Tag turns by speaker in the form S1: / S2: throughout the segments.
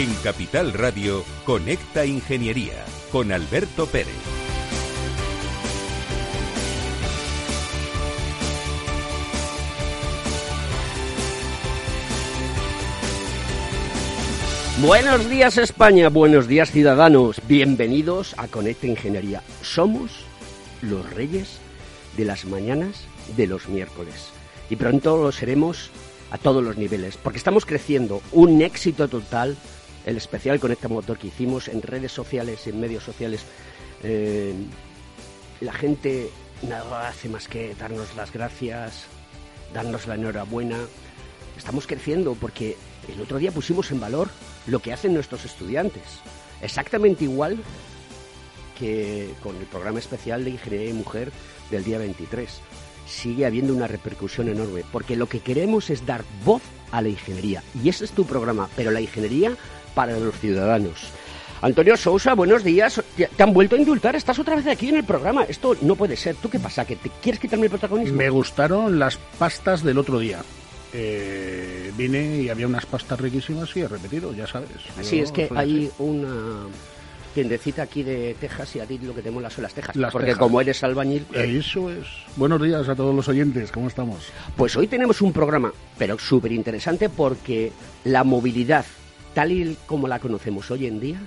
S1: En Capital Radio, Conecta Ingeniería con Alberto Pérez.
S2: Buenos días España, buenos días ciudadanos, bienvenidos a Conecta Ingeniería. Somos los reyes de las mañanas de los miércoles y pronto lo seremos a todos los niveles, porque estamos creciendo, un éxito total, el especial Conecta Motor que hicimos en redes sociales, en medios sociales. Eh, la gente nada hace más que darnos las gracias, darnos la enhorabuena. Estamos creciendo porque el otro día pusimos en valor lo que hacen nuestros estudiantes. Exactamente igual que con el programa especial de Ingeniería y Mujer del día 23. Sigue habiendo una repercusión enorme, porque lo que queremos es dar voz a la ingeniería. Y ese es tu programa, pero la ingeniería para los ciudadanos. Antonio Sousa, buenos días. Te han vuelto a indultar, estás otra vez aquí en el programa. Esto no puede ser. ¿Tú qué pasa? ¿Que te quieres quitarme el protagonismo?
S3: Me gustaron las pastas del otro día. Eh, vine y había unas pastas riquísimas y he repetido, ya sabes.
S2: Así es que hay una tiendecita aquí de Texas y a ti lo que tenemos son las Tejas.
S3: Las
S2: porque
S3: Tejas.
S2: como eres albañil...
S3: Eso es. Buenos días a todos los oyentes, ¿cómo estamos?
S2: Pues hoy tenemos un programa, pero súper interesante porque la movilidad, tal y como la conocemos hoy en día,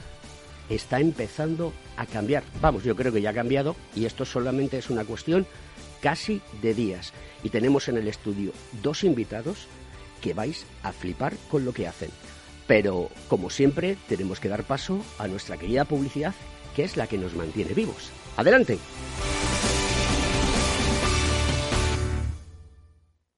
S2: está empezando a cambiar. Vamos, yo creo que ya ha cambiado y esto solamente es una cuestión casi de días. Y tenemos en el estudio dos invitados que vais a flipar con lo que hacen. Pero, como siempre, tenemos que dar paso a nuestra querida publicidad, que es la que nos mantiene vivos. Adelante.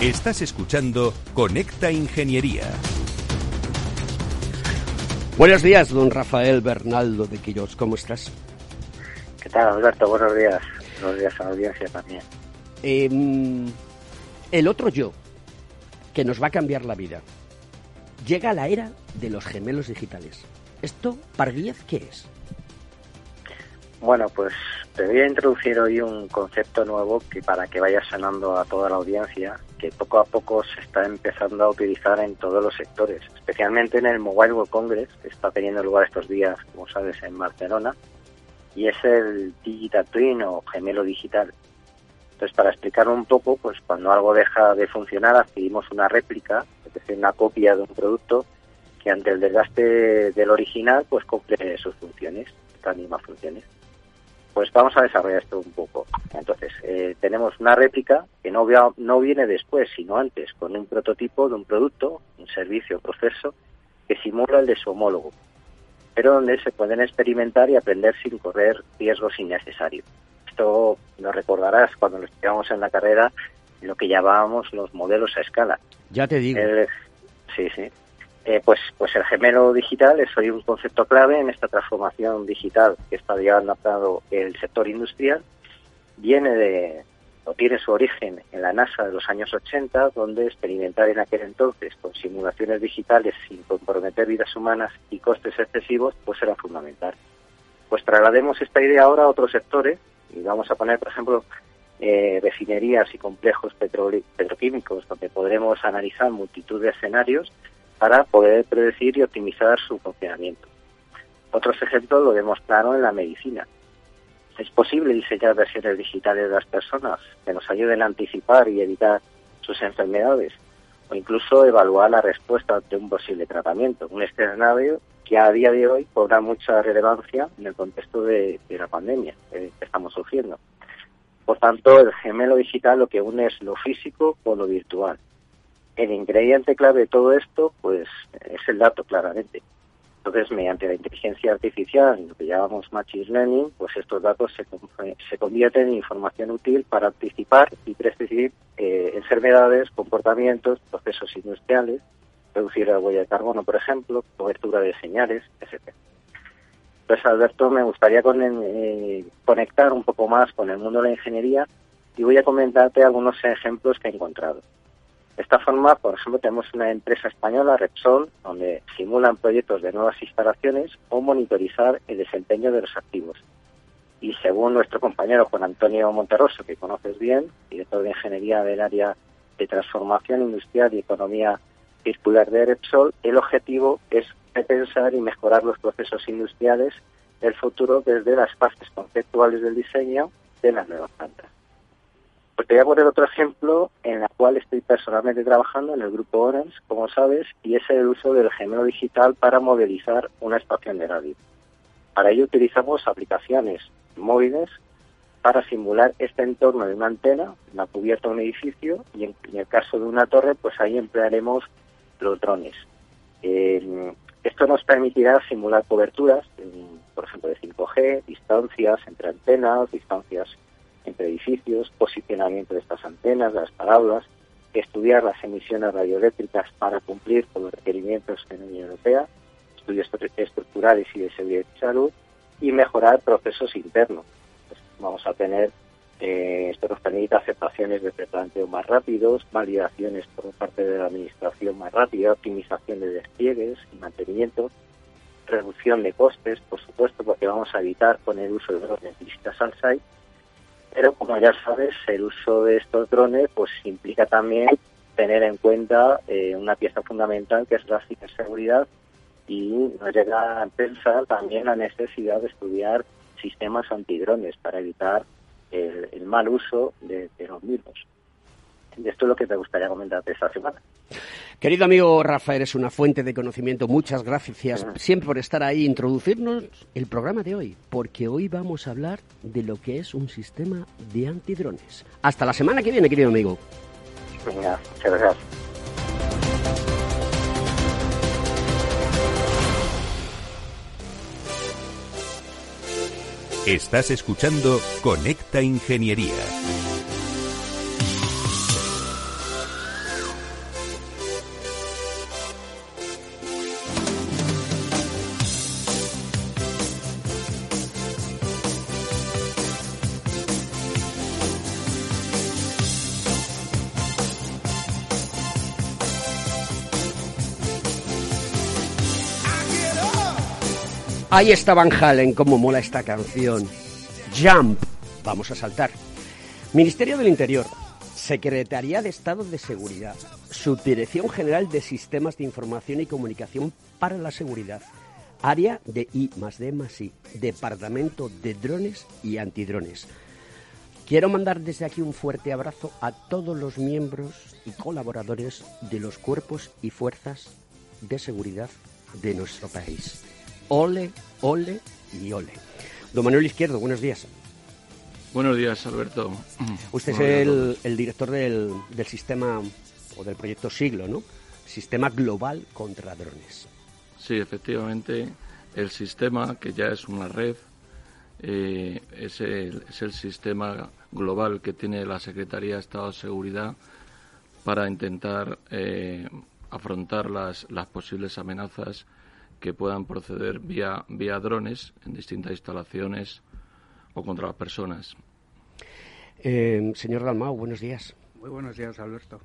S1: Estás escuchando Conecta Ingeniería.
S2: Buenos días, don Rafael Bernaldo de Quirós. ¿Cómo estás?
S4: ¿Qué tal, Alberto? Buenos días. Buenos días a la audiencia también.
S2: Eh, el otro yo, que nos va a cambiar la vida. Llega la era de los gemelos digitales. ¿Esto, Parguíez, qué es?
S4: Bueno, pues te voy a introducir hoy un concepto nuevo que para que vaya sonando a toda la audiencia, que poco a poco se está empezando a utilizar en todos los sectores, especialmente en el Mobile World Congress, que está teniendo lugar estos días, como sabes, en Barcelona, y es el Digital Twin o gemelo digital. Entonces, para explicarlo un poco, pues cuando algo deja de funcionar, adquirimos una réplica, es decir, una copia de un producto que ante el desgaste del original, pues cumple sus funciones, estas mismas funciones. Pues vamos a desarrollar esto un poco. Entonces, eh, tenemos una réplica que no, vea- no viene después, sino antes, con un prototipo de un producto, un servicio o proceso que simula el de su homólogo, pero donde se pueden experimentar y aprender sin correr riesgos innecesarios. Esto lo recordarás cuando lo estudiamos en la carrera, lo que llamábamos los modelos a escala.
S2: Ya te digo.
S4: Sí, sí. Eh, pues, pues el gemelo digital es hoy un concepto clave en esta transformación digital que está llevando a cabo el sector industrial. Viene de, o tiene su origen en la NASA de los años 80, donde experimentar en aquel entonces con simulaciones digitales sin comprometer vidas humanas y costes excesivos, pues era fundamental. Pues traslademos esta idea ahora a otros sectores y vamos a poner, por ejemplo, eh, refinerías y complejos petroquímicos, donde podremos analizar multitud de escenarios para poder predecir y optimizar su funcionamiento. Otros ejemplos lo vemos claro en la medicina. Es posible diseñar versiones digitales de las personas que nos ayuden a anticipar y evitar sus enfermedades o incluso evaluar la respuesta ante un posible tratamiento, un escenario que a día de hoy cobra mucha relevancia en el contexto de, la pandemia que estamos sufriendo. Por tanto, el gemelo digital lo que une es lo físico con lo virtual. El ingrediente clave de todo esto, pues, es el dato, claramente. Entonces, mediante la inteligencia artificial, lo que llamamos machine learning, pues estos datos se, se convierten en información útil para anticipar y predecir eh, enfermedades, comportamientos, procesos industriales, reducir la huella de carbono, por ejemplo, cobertura de señales, etc. Pues Alberto, me gustaría eh, conectar un poco más con el mundo de la ingeniería y voy a comentarte algunos ejemplos que he encontrado. De esta forma, por ejemplo, tenemos una empresa española, Repsol, donde simulan proyectos de nuevas instalaciones o monitorizar el desempeño de los activos. Y según nuestro compañero Juan Antonio Monterroso, que conoces bien, director de ingeniería del área de transformación industrial y economía circular de Repsol, el objetivo es repensar y mejorar los procesos industriales del futuro desde las fases conceptuales del diseño de las nuevas plantas. Pues te voy a poner otro ejemplo en la cual estoy personalmente trabajando en el grupo Orange, como sabes, y es el uso del gemelo digital para modelizar una estación de radio. Para ello utilizamos aplicaciones móviles para simular este entorno de una antena, la cubierta de un edificio, y en, el caso de una torre, pues ahí emplearemos los drones. Eh, esto nos permitirá simular coberturas, por ejemplo, de 5G, distancias entre antenas, distancias entre edificios, posicionamiento de estas antenas, las palabras, estudiar las emisiones radioeléctricas para cumplir con los requerimientos de la Unión Europea, estudios estructurales y de seguridad y salud, y mejorar procesos internos. Pues vamos a tener, eh, esto nos permite aceptaciones de preplanteo más rápidos, validaciones por parte de la administración más rápida, optimización de despliegues y mantenimiento, reducción de costes, por supuesto, porque vamos a evitar con el uso de drones visitas al site pero como ya sabes, el uso de estos drones pues implica también tener en cuenta eh, una pieza fundamental que es la ciberseguridad y nos llega a pensar también la necesidad de estudiar sistemas antidrones para evitar el, mal uso de, de los mismos. Esto es lo que te gustaría comentarte esta semana.
S2: Querido amigo Rafa, eres una fuente de conocimiento. Muchas gracias siempre por estar ahí, introducirnos el programa de hoy, porque hoy vamos a hablar de lo que es un sistema de antidrones. Hasta la semana que viene, querido amigo.
S4: Venga, muchas gracias.
S1: Estás escuchando Conecta Ingeniería.
S2: Ahí está Van Halen, cómo mola esta canción. Jump. Vamos a saltar. Ministerio del Interior, Secretaría de Estado de Seguridad, Subdirección General de Sistemas de Información y Comunicación para la Seguridad, Área de I más D más I, Departamento de Drones y Antidrones. Quiero mandar desde aquí un fuerte abrazo a todos los miembros y colaboradores de los cuerpos y fuerzas de seguridad de nuestro país. Ole, ole y ole. Don Manuel Izquierdo, buenos días.
S5: Buenos días, Alberto.
S2: Usted es el, director del, sistema o del proyecto Siglo, ¿no? Sistema Global contra Drones.
S5: Sí, efectivamente, el sistema, que ya es una red, eh, es, el, es, el, sistema global que tiene la Secretaría de Estado de Seguridad para intentar eh, afrontar las, las posibles amenazas que puedan proceder vía, vía drones en distintas instalaciones o contra las personas.
S2: Eh, señor Dalmau, buenos días.
S6: Muy buenos días, Alberto.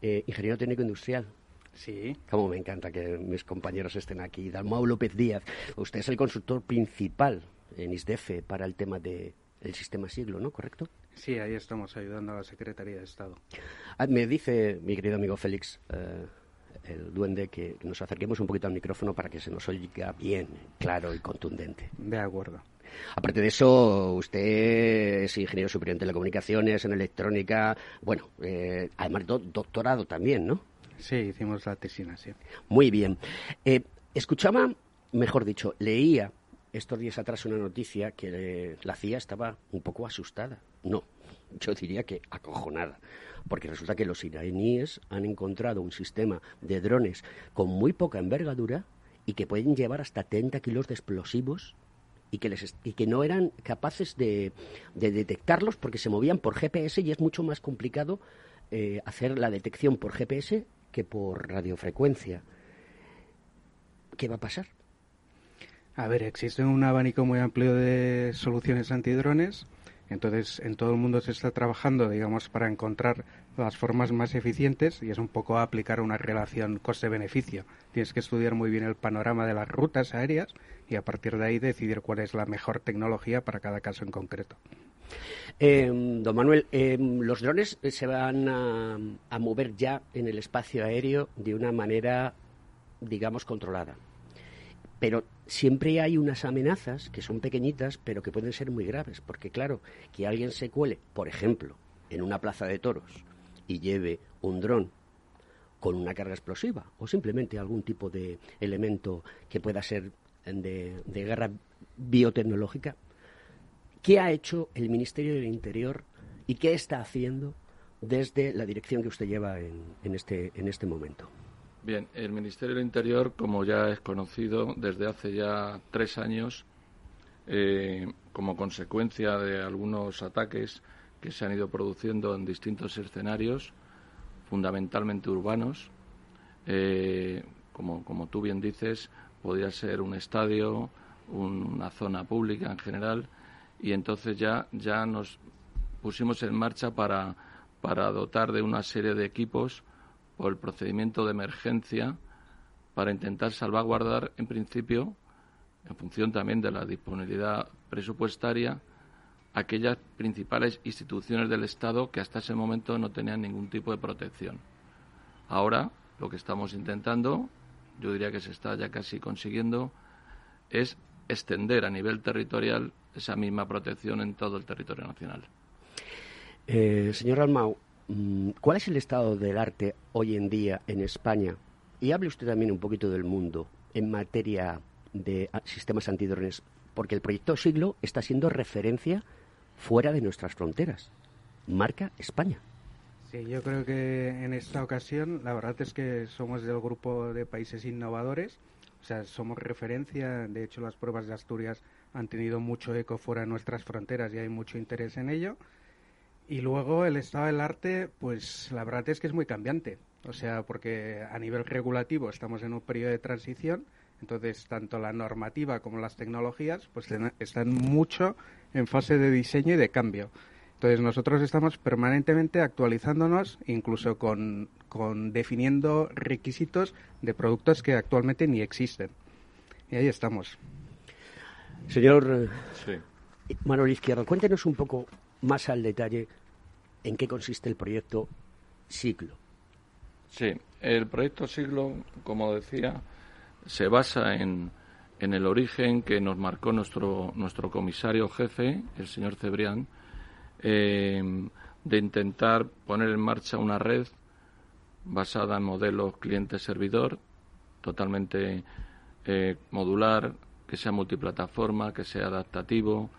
S2: Eh, ingeniero técnico industrial.
S6: Sí.
S2: Como me encanta que mis compañeros estén aquí. Dalmau López Díaz, usted es el consultor principal en ISDEFE para el tema del sistema siglo, ¿no? ¿Correcto?
S6: Sí, ahí estamos ayudando a la Secretaría de Estado.
S2: Ah, me dice mi querido amigo Félix, eh, el duende, que nos acerquemos un poquito al micrófono para que se nos oiga bien, claro y contundente.
S6: De acuerdo.
S2: Aparte de eso, usted es ingeniero superior en telecomunicaciones, en electrónica, bueno, eh, además doctorado también, ¿no?
S6: Sí, hicimos la tesina, sí.
S2: Muy bien. Eh, escuchaba, mejor dicho, leía estos días atrás una noticia que la CIA estaba un poco asustada. No, yo diría que acojonada. Porque resulta que los iraníes han encontrado un sistema de drones con muy poca envergadura y que pueden llevar hasta 30 kilos de explosivos y que, les, y que no eran capaces de, detectarlos porque se movían por GPS y es mucho más complicado eh, hacer la detección por GPS que por radiofrecuencia. ¿Qué va a pasar?
S6: A ver, existe un abanico muy amplio de soluciones antidrones. Entonces, en todo el mundo se está trabajando, digamos, para encontrar las formas más eficientes y es un poco aplicar una relación coste-beneficio. Tienes que estudiar muy bien el panorama de las rutas aéreas y a partir de ahí decidir cuál es la mejor tecnología para cada caso en concreto.
S2: Eh, don Manuel, eh, los drones se van a mover ya en el espacio aéreo de una manera, digamos, controlada pero siempre hay unas amenazas que son pequeñitas, pero que pueden ser muy graves, porque claro, que alguien se cuele, por ejemplo, en una plaza de toros y lleve un dron con una carga explosiva o simplemente algún tipo de elemento que pueda ser de, guerra biotecnológica, ¿qué ha hecho el Ministerio del Interior y qué está haciendo desde la dirección que usted lleva en, este, este momento?
S5: Bien, el Ministerio del Interior, como ya es conocido desde hace ya tres años, eh, como consecuencia de algunos ataques que se han ido produciendo en distintos escenarios, fundamentalmente urbanos, eh, como, como tú bien dices, podría ser un estadio, una zona pública en general, y entonces ya, ya nos pusimos en marcha para, para dotar de una serie de equipos o el procedimiento de emergencia para intentar salvaguardar, en principio, en función también de la disponibilidad presupuestaria, aquellas principales instituciones del Estado que hasta ese momento no tenían ningún tipo de protección. Ahora, lo que estamos intentando, yo diría que se está ya casi consiguiendo, es extender a nivel territorial esa misma protección en todo el territorio nacional.
S2: Eh, señor Almau, ¿Cuál es el estado del arte hoy en día en España? Y hable usted también un poquito del mundo en materia de ah, sistemas antidrones, porque el proyecto Siglo está siendo referencia fuera de nuestras fronteras. Marca España.
S6: Sí, yo creo que en esta ocasión la verdad es que somos del grupo de países innovadores, o sea, somos referencia, de hecho las pruebas de Asturias han tenido mucho eco fuera de nuestras fronteras y hay mucho interés en ello. Y luego el estado del arte, pues la verdad es que es muy cambiante. O sea, porque a nivel regulativo estamos en un periodo de transición, entonces tanto la normativa como las tecnologías pues están mucho en fase de diseño y de cambio. Entonces nosotros estamos permanentemente actualizándonos, incluso con, con definiendo requisitos de productos que actualmente ni existen. Y ahí estamos.
S2: Señor Manuel Izquierdo, cuéntenos un poco más al detalle en qué consiste el proyecto Siglo.
S5: Sí, el proyecto Siglo, como decía, se basa en, en el origen que nos marcó nuestro, nuestro comisario jefe, el señor Cebrián, eh, de intentar poner en marcha una red basada en modelos cliente-servidor, totalmente eh, modular, que sea multiplataforma, que sea adaptativo,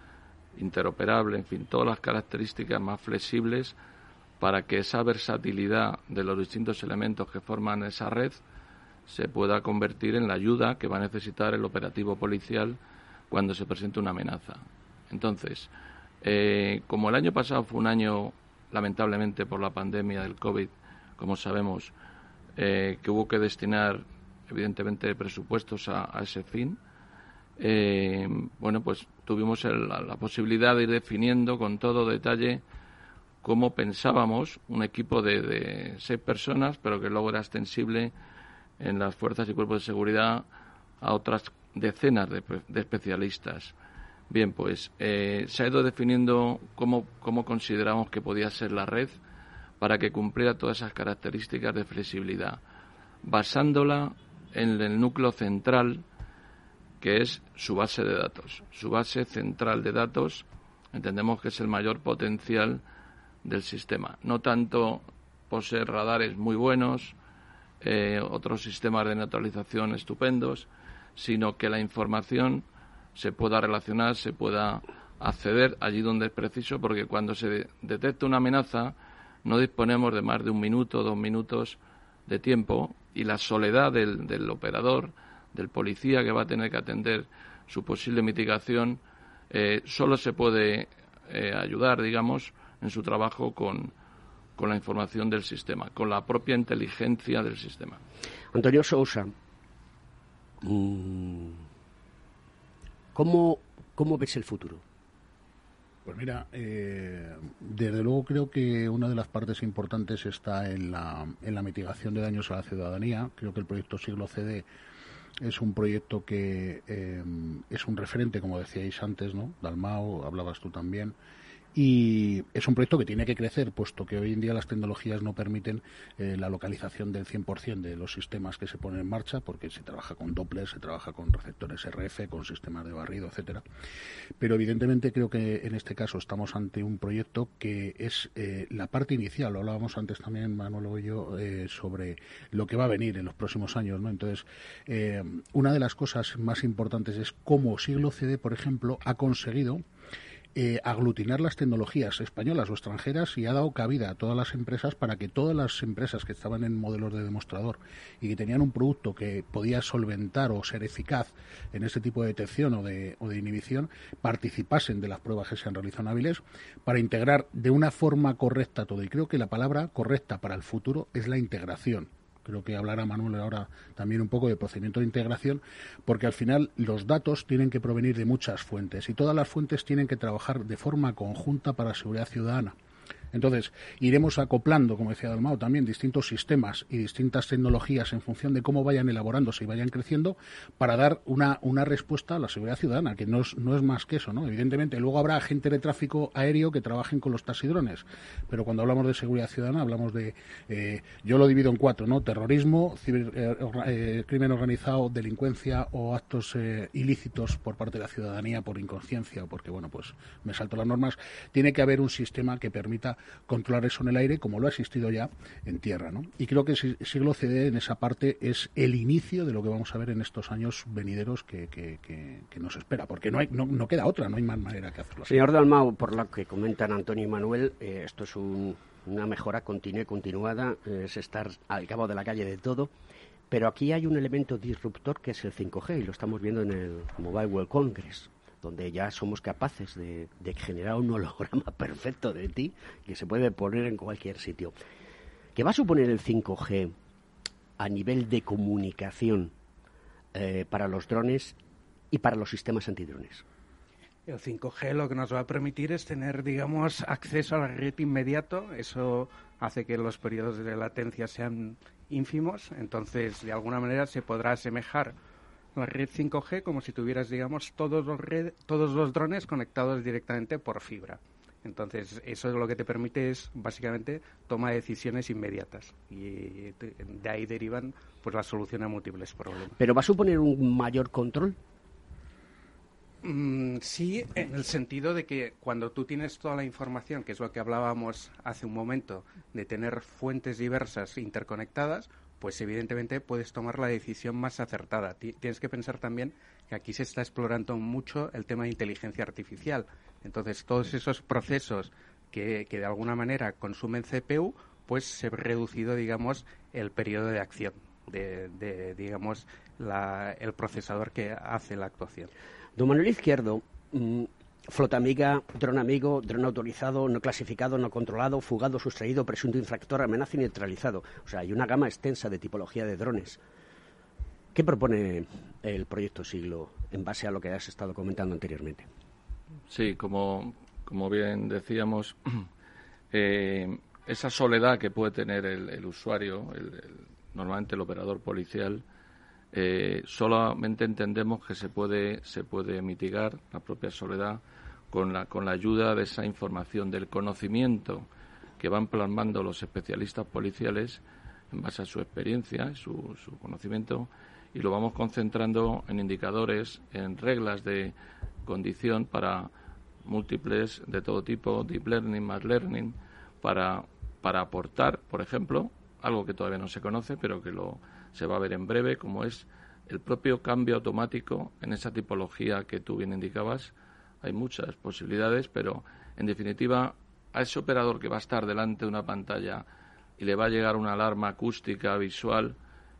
S5: interoperable, en fin, todas las características más flexibles para que esa versatilidad de los distintos elementos que forman esa red se pueda convertir en la ayuda que va a necesitar el operativo policial cuando se presente una amenaza. Entonces, eh, como el año pasado fue un año, lamentablemente por la pandemia del COVID, como sabemos, eh, que hubo que destinar evidentemente presupuestos a ese fin, eh, bueno, pues tuvimos la, posibilidad de ir definiendo con todo detalle cómo pensábamos un equipo de, seis personas, pero que luego era extensible en las fuerzas y cuerpos de seguridad a otras decenas de, especialistas. Bien, pues eh, se ha ido definiendo cómo, cómo consideramos que podía ser la red para que cumpliera todas esas características de flexibilidad, basándola en el núcleo central que es su base de datos. Su base central de datos entendemos que es el mayor potencial del sistema. No tanto poseer radares muy buenos, eh, otros sistemas de neutralización estupendos, sino que la información se pueda relacionar, se pueda acceder allí donde es preciso, porque cuando se detecta una amenaza no disponemos de más de un minuto, dos minutos de tiempo y la soledad del, operador, del policía que va a tener que atender su posible mitigación, eh, solo se puede eh, ayudar, digamos, en su trabajo con, con la información del sistema, con la propia inteligencia del sistema.
S2: Antonio Sousa, mm, ¿cómo, cómo ves el futuro?
S3: Pues mira, eh, desde luego creo que una de las partes importantes está en la, en la mitigación de daños a la ciudadanía. Creo que el proyecto Siglo CD es un proyecto que eh, es un referente, como decíais antes, ¿no? Dalmao, hablabas tú también. Y es un proyecto que tiene que crecer, puesto que hoy en día las tecnologías no permiten eh, la localización del 100% de los sistemas que se ponen en marcha, porque se trabaja con Doppler, se trabaja con receptores RF, con sistemas de barrido, etcétera. Pero evidentemente creo que en este caso estamos ante un proyecto que es eh, la parte inicial. Lo hablábamos antes también, Manuel y yo, eh, sobre lo que va a venir en los próximos años. ¿no? Entonces, una de las cosas más importantes es cómo Siglo CD, por ejemplo, ha conseguido eh, aglutinar las tecnologías españolas o extranjeras y ha dado cabida a todas las empresas para que todas las empresas que estaban en modelos de demostrador y que tenían un producto que podía solventar o ser eficaz en ese tipo de detección o de, o de inhibición participasen de las pruebas que sean realizables para integrar de una forma correcta todo. Y creo que la palabra correcta para el futuro es la integración creo que hablará Manuel ahora también un poco de procedimiento de integración, porque al final los datos tienen que provenir de muchas fuentes y todas las fuentes tienen que trabajar de forma conjunta para la seguridad ciudadana. Entonces, iremos acoplando, como decía Dalmao, también distintos sistemas y distintas tecnologías en función de cómo vayan elaborándose y vayan creciendo para dar una, una respuesta a la seguridad ciudadana, que no es, no es más que eso, ¿no? Evidentemente, luego habrá agentes de tráfico aéreo que trabajen con los taxidrones, pero cuando hablamos de seguridad ciudadana hablamos de, eh, yo lo divido en cuatro, ¿no? Terrorismo, eh, eh, crimen organizado, delincuencia o actos ilícitos por parte de la ciudadanía por inconsciencia o porque, bueno, pues me salto las normas. Tiene que haber un sistema que permita controlar eso en el aire como lo ha existido ya en tierra. ¿no? Y creo que el siglo CD en esa parte es el inicio de lo que vamos a ver en estos años venideros que, que, nos espera, porque no, hay, no, queda otra, no hay más manera que hacerlo.
S2: Señor Dalmau, por lo que comentan Antonio y Manuel, eh, esto es una mejora continua continuada, es estar al cabo de la calle de todo. Pero aquí hay un elemento disruptor que es el 5G y lo estamos viendo en el Mobile World Congress donde ya somos capaces de, generar un holograma perfecto de ti que se puede poner en cualquier sitio. ¿Qué va a suponer el 5G a nivel de comunicación eh, para los drones y para los sistemas antidrones?
S6: El 5G lo que nos va a permitir es tener, digamos, acceso a la red inmediato. Eso hace que los periodos de latencia sean ínfimos. Entonces, de alguna manera, se podrá asemejar la red 5G como si tuvieras, digamos, todos los, todos los drones conectados directamente por fibra. Entonces, eso es lo que te permite es básicamente toma de decisiones inmediatas y de ahí derivan pues la solución a múltiples problemas.
S2: ¿Pero va a suponer un mayor control?
S6: Mm, sí, en el sentido de que cuando tú tienes toda la información, que es lo que hablábamos hace un momento, de tener fuentes diversas interconectadas, pues evidentemente puedes tomar la decisión más acertada. Tienes que pensar también que aquí se está explorando mucho el tema de inteligencia artificial. Entonces, todos esos procesos que, de alguna manera consumen CPU, pues se ha reducido, digamos, el periodo de acción de, digamos, el procesador que hace la actuación.
S2: Don Manuel Izquierdo, mm, Flota amiga, dron amigo, dron autorizado, no clasificado, no controlado, fugado, sustraído, presunto infractor, amenaza y neutralizado. O sea, hay una gama extensa de tipología de drones. ¿Qué propone el proyecto Siglo en base a lo que has estado comentando anteriormente?
S5: Sí, como, bien decíamos, eh, esa soledad que puede tener el, usuario, normalmente el operador policial, eh, solamente entendemos que se puede, se puede mitigar la propia soledad con la, con la ayuda de esa información, del conocimiento que van plasmando los especialistas policiales en base a su experiencia su, su conocimiento y lo vamos concentrando en indicadores, en reglas de condición para múltiples de todo tipo, deep learning, más learning, para, para aportar, por ejemplo, algo que todavía no se conoce, pero que lo, se va a ver en breve, como es el propio cambio automático en esa tipología que tú bien indicabas. Hay muchas posibilidades, pero en definitiva, a ese operador que va a estar delante de una pantalla y le va a llegar una alarma acústica, visual,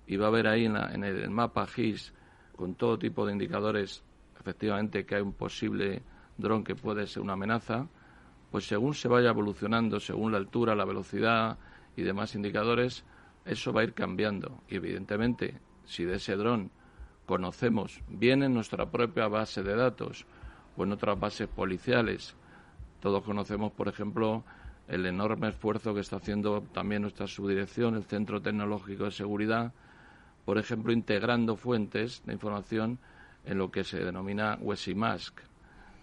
S5: y va a ver ahí en, el mapa GIS, con todo tipo de indicadores, efectivamente, que hay un posible dron que puede ser una amenaza, pues según se vaya evolucionando, según la altura, la velocidad y demás indicadores, eso va a ir cambiando. Y evidentemente, si de ese dron conocemos bien en nuestra propia base de datos en otras bases policiales, todos conocemos, por ejemplo, el enorme esfuerzo que está haciendo también nuestra subdirección, el Centro Tecnológico de Seguridad, por ejemplo, integrando fuentes de información en lo que se denomina Wesimask.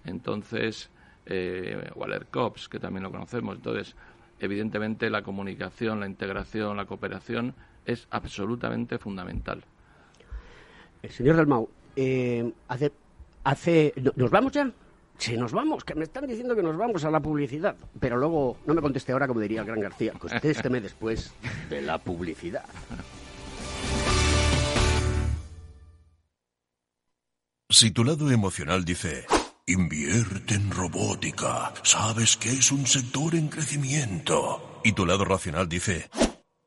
S5: Entonces, eh, Waller Cops, que también lo conocemos. Entonces, evidentemente, la comunicación, la integración, la cooperación es absolutamente fundamental.
S2: El señor Dalmau, eh, hace, hace, ¿nos vamos ya? Sí, nos vamos, que me están diciendo que nos vamos a la publicidad. Pero luego, no me conteste ahora, como diría el gran García, contésteme después de la publicidad.
S7: Si tu lado emocional dice, invierte en robótica, sabes que es un sector en crecimiento, y tu lado racional dice,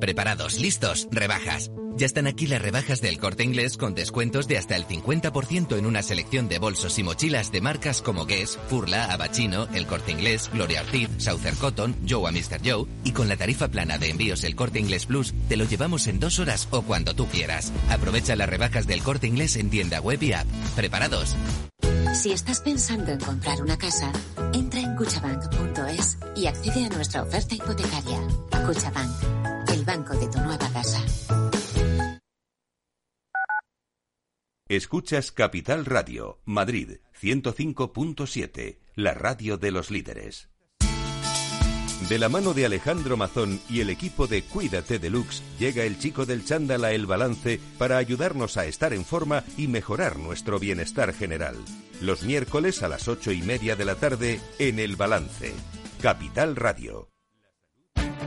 S8: Preparados, listos, rebajas. Ya están aquí las rebajas del corte inglés con descuentos de hasta el 50% en una selección de bolsos y mochilas de marcas como Guess, Furla, Abachino, El Corte Inglés, Gloria Ortiz, Southern Cotton, Joe a Mr. Joe y con la tarifa plana de envíos El Corte Inglés Plus te lo llevamos en dos horas o cuando tú quieras. Aprovecha las rebajas del corte inglés en tienda web y app. ¿Preparados?
S9: Si estás pensando en comprar una casa, entra en cuchabank.es y accede a nuestra oferta hipotecaria. Cuchabank, banco de tu nueva casa.
S1: Escuchas Capital Radio, Madrid 105.7, la radio de los líderes. De la mano de Alejandro Mazón y el equipo de Cuídate Deluxe, llega el chico del chándal a El Balance para ayudarnos a estar en forma y mejorar nuestro bienestar general. Los miércoles a las ocho y media de la tarde en El Balance. Capital Radio.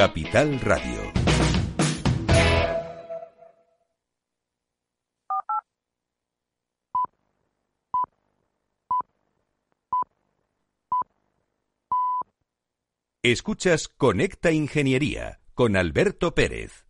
S1: Capital Radio. Escuchas Conecta Ingeniería con Alberto Pérez.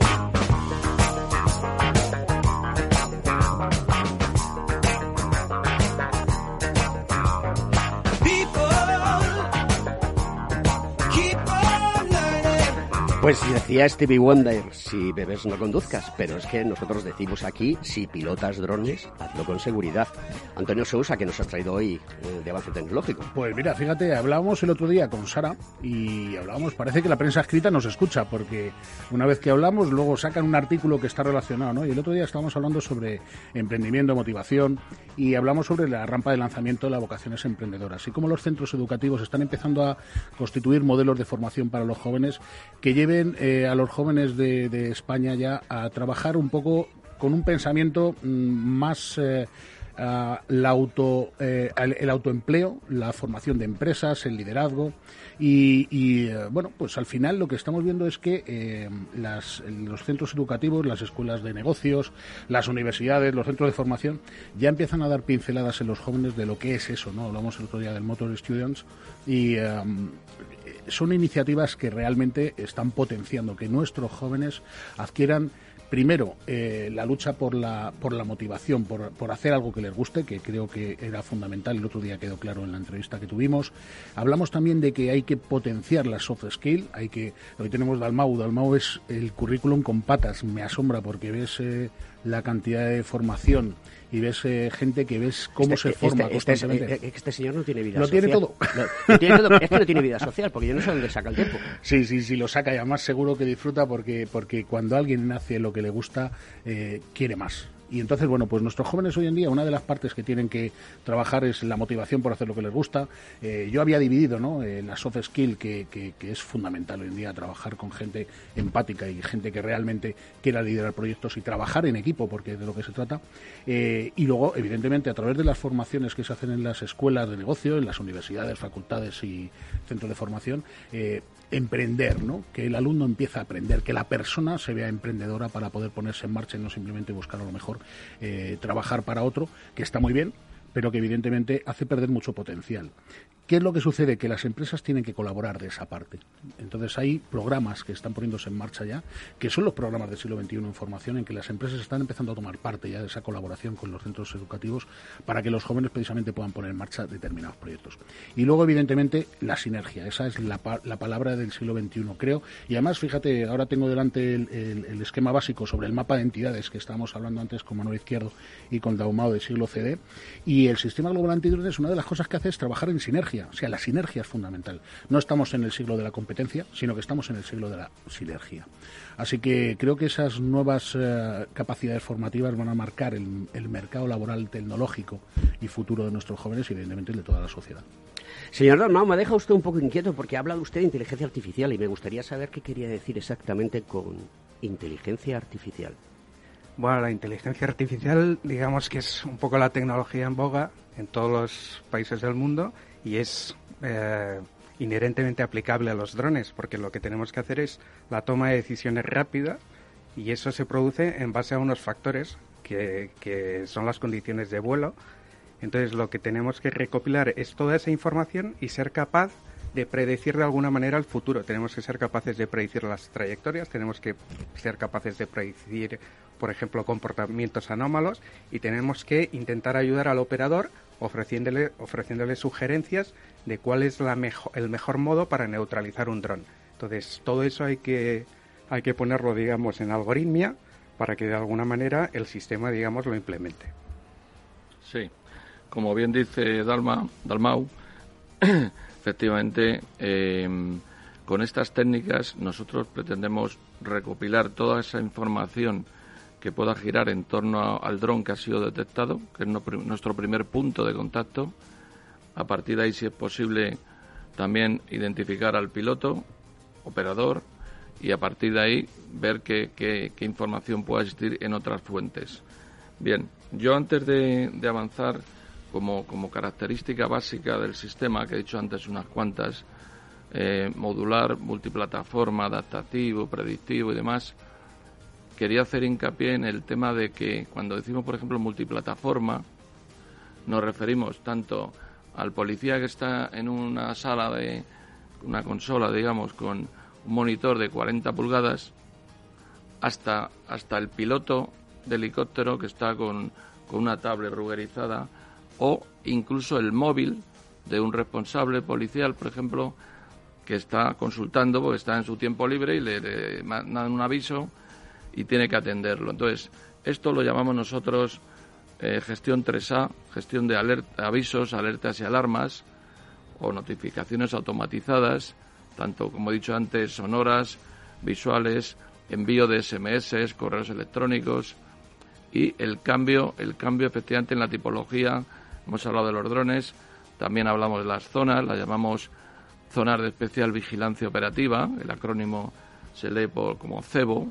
S2: Pues decía Stevie Wonder, si bebes no conduzcas, pero es que nosotros decimos aquí, si pilotas drones, hazlo con seguridad. Antonio Sousa, que nos ha traído hoy eh, de avance tecnológico.
S3: Pues mira, fíjate, hablábamos el otro día con Sara y hablábamos, parece que la prensa escrita nos escucha, porque una vez que hablamos, luego sacan un artículo que está relacionado, ¿no? Y el otro día estábamos hablando sobre emprendimiento, motivación, y hablamos sobre la rampa de lanzamiento de las vocaciones emprendedoras, y cómo los centros educativos están empezando a constituir modelos de formación para los jóvenes que lleven eh, a los jóvenes de, España ya a trabajar un poco con un pensamiento mm, más eh, la auto, eh, el, autoempleo, la formación de empresas, el liderazgo y, bueno, pues al final lo que estamos viendo es que las, los centros educativos, las escuelas de negocios, las universidades, los centros de formación ya empiezan a dar pinceladas en los jóvenes de lo que es eso, ¿no? Hablamos el otro día del Motor Students y son iniciativas que realmente están potenciando que nuestros jóvenes adquieran primero eh, la lucha por la por la motivación por, por, hacer algo que les guste que creo que era fundamental el otro día quedó claro en la entrevista que tuvimos. Hablamos también de que hay que potenciar la soft skill hay que hoy tenemos Dalmau Dalmau es el currículum con patas me asombra porque ves eh, la cantidad de formación y ves eh, gente que ves cómo
S2: este,
S3: se forma
S2: este, este,
S3: constantemente.
S2: Este, señor no tiene vida
S3: lo
S2: social.
S3: Tiene todo.
S2: Lo, tiene todo. Es que no tiene vida social, porque yo no sé dónde saca el tiempo.
S3: Sí, sí, sí, lo saca y además seguro que disfruta porque, porque cuando alguien hace lo que le gusta, eh, quiere más. Y entonces, bueno, pues nuestros jóvenes hoy en día, una de las partes que tienen que trabajar es la motivación por hacer lo que les gusta. Eh, yo había dividido, ¿no? Eh, la soft skill, que, que, es fundamental hoy en día, trabajar con gente empática y gente que realmente quiera liderar proyectos y trabajar en equipo, porque es de lo que se trata. Eh, y luego, evidentemente, a través de las formaciones que se hacen en las escuelas de negocio, en las universidades, facultades y centros de formación, emprender, ¿no? Que el alumno empieza a aprender, que la persona se vea emprendedora para poder ponerse en marcha y no simplemente buscar a lo mejor eh, trabajar para otro, que está muy bien, pero que evidentemente hace perder mucho potencial. ¿Qué es lo que sucede? Que las empresas tienen que colaborar de esa parte. Entonces hay programas que están poniéndose en marcha ya, que son los programas del siglo XXI en formación, en que las empresas están empezando a tomar parte ya de esa colaboración con los centros educativos para que los jóvenes precisamente puedan poner en marcha determinados proyectos. Y luego, evidentemente, la sinergia. Esa es la, palabra del siglo XXI, creo. Y además, fíjate, ahora tengo delante el, esquema básico sobre el mapa de entidades que estábamos hablando antes con Manuel Izquierdo y con Daumao del siglo CD. Y el sistema global antidrones, una de las cosas que hace es trabajar en sinergia o sea, la sinergia es fundamental. No estamos en el siglo de la competencia, sino que estamos en el siglo de la sinergia. Así que creo que esas nuevas eh, capacidades formativas van a marcar el, mercado laboral tecnológico y futuro de nuestros jóvenes y, evidentemente, de toda la sociedad.
S2: Señor Dalmau, me deja usted un poco inquieto porque ha hablado usted de inteligencia artificial y me gustaría saber qué quería decir exactamente con inteligencia artificial.
S6: Bueno, la inteligencia artificial, digamos que es un poco la tecnología en boga en todos los países del mundo y es eh, inherentemente aplicable a los drones, porque lo que tenemos que hacer es la toma de decisiones rápida y eso se produce en base a unos factores que, que son las condiciones de vuelo. Entonces lo que tenemos que recopilar es toda esa información y ser capaz de predecir de alguna manera el futuro. Tenemos que ser capaces de predecir las trayectorias, tenemos que ser capaces de predecir, por ejemplo, comportamientos anómalos y tenemos que intentar ayudar al operador ofreciéndole, ofreciéndole sugerencias de cuál es la el mejor modo para neutralizar un dron. Entonces, todo eso hay que, hay que ponerlo, digamos, en algoritmia para que de alguna manera el sistema, digamos, lo implemente.
S5: Sí, como bien dice Dalma, Dalmau, Efectivamente, em, con estas técnicas nosotros pretendemos recopilar toda esa información que pueda girar en torno al dron que ha sido detectado, que es nuestro primer punto de contacto. A partir de ahí, si es posible, también identificar al piloto, operador, y a partir de ahí ver qué, qué, información puede existir en otras fuentes. Bien, yo antes de avanzar como, como característica básica del sistema, que he dicho antes unas cuantas, eh, modular, multiplataforma, adaptativo, predictivo y demás, quería hacer hincapié en el tema de que cuando decimos, por ejemplo, multiplataforma, nos referimos tanto al policía que está en una sala de una consola, digamos, con un monitor de 40 pulgadas, hasta, hasta el piloto de helicóptero que está con, con una tablet rugerizada o incluso el móvil de un responsable policial, por ejemplo, que está consultando porque está en su tiempo libre y le, mandan un aviso y tiene que atenderlo. Entonces, esto lo llamamos nosotros eh, gestión 3A, gestión de avisos, alertas y alarmas o notificaciones automatizadas, tanto como he dicho antes, sonoras, visuales, envío de SMS, correos electrónicos y el cambio, el cambio efectivamente en la tipología Hemos hablado de los drones, también hablamos de las zonas, las llamamos zonas de especial vigilancia operativa, el acrónimo se lee por, como CEBO,